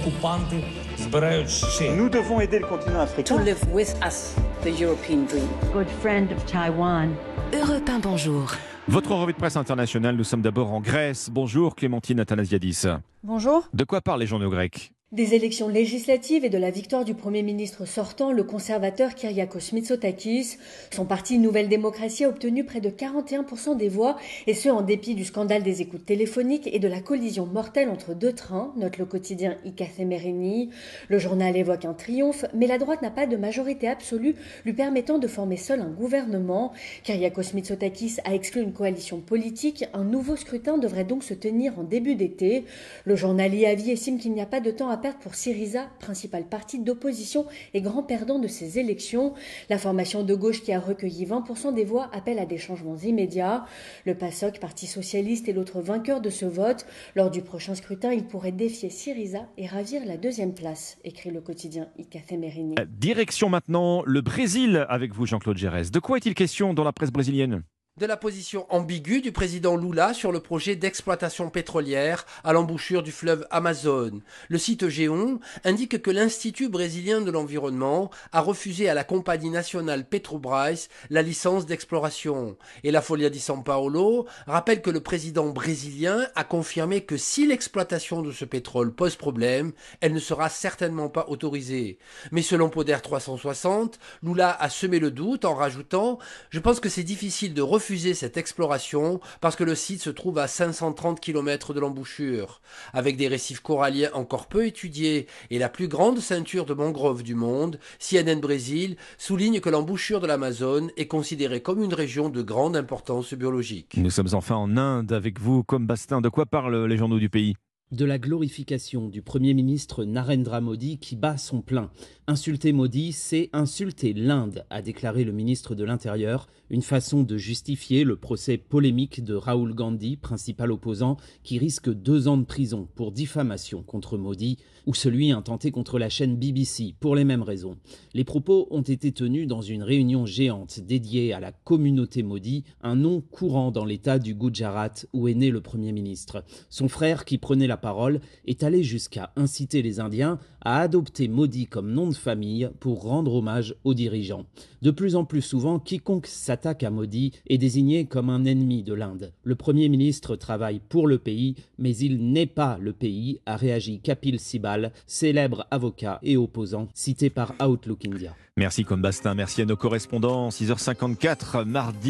окупанти збирають ще. Nous devons aider le continent to africain. live with us the European dream. good friend of Taiwan. Europe 1, bonjour. Votre revue de presse internationale, nous sommes d'abord en Grèce. Bonjour Clémentine Athanasiadis. Bonjour. De quoi parlent les journaux grecs Des élections législatives et de la victoire du Premier ministre sortant, le conservateur Kyriakos Mitsotakis. Son parti Nouvelle Démocratie a obtenu près de 41% des voix, et ce en dépit du scandale des écoutes téléphoniques et de la collision mortelle entre deux trains, note le quotidien Ikathemerini. Le journal évoque un triomphe, mais la droite n'a pas de majorité absolue lui permettant de former seul un gouvernement. Kyriakos Mitsotakis a exclu une coalition politique. Un nouveau scrutin devrait donc se tenir en début d'été. Le journal IAVI estime qu'il n'y a pas de temps à pour Syriza, principal parti d'opposition et grand perdant de ces élections. La formation de gauche qui a recueilli 20% des voix appelle à des changements immédiats. Le PASOK, parti socialiste, est l'autre vainqueur de ce vote. Lors du prochain scrutin, il pourrait défier Syriza et ravir la deuxième place, écrit le quotidien Ikathemerini. Euh, Direction maintenant le Brésil avec vous Jean-Claude Gérès. De quoi est-il question dans la presse brésilienne? De la position ambiguë du président Lula sur le projet d'exploitation pétrolière à l'embouchure du fleuve Amazon. Le site Géon indique que l'Institut brésilien de l'environnement a refusé à la compagnie nationale Petrobras la licence d'exploration. Et la Folia di São Paulo rappelle que le président brésilien a confirmé que si l'exploitation de ce pétrole pose problème, elle ne sera certainement pas autorisée. Mais selon Poder 360, Lula a semé le doute en rajoutant Je pense que c'est difficile de refuser cette exploration parce que le site se trouve à 530 km de l'embouchure. Avec des récifs coralliens encore peu étudiés et la plus grande ceinture de mangroves du monde, CNN Brésil souligne que l'embouchure de l'Amazone est considérée comme une région de grande importance biologique. Nous sommes enfin en Inde avec vous comme Bastin. De quoi parlent les journaux du pays? De la glorification du Premier ministre Narendra Modi qui bat son plein. Insulter Modi, c'est insulter l'Inde, a déclaré le ministre de l'Intérieur, une façon de justifier le procès polémique de Rahul Gandhi, principal opposant, qui risque deux ans de prison pour diffamation contre Modi, ou celui intenté contre la chaîne BBC, pour les mêmes raisons. Les propos ont été tenus dans une réunion géante dédiée à la communauté Modi, un nom courant dans l'état du Gujarat où est né le Premier ministre. Son frère, qui prenait la parole, est allé jusqu'à inciter les Indiens à adopter Modi comme nom de famille pour rendre hommage aux dirigeants. De plus en plus souvent, quiconque s'attaque à Modi est désigné comme un ennemi de l'Inde. Le Premier ministre travaille pour le pays, mais il n'est pas le pays, a réagi Kapil Sibal, célèbre avocat et opposant, cité par Outlook India. Merci comme Bastin, merci à nos correspondants. 6h54, mardi.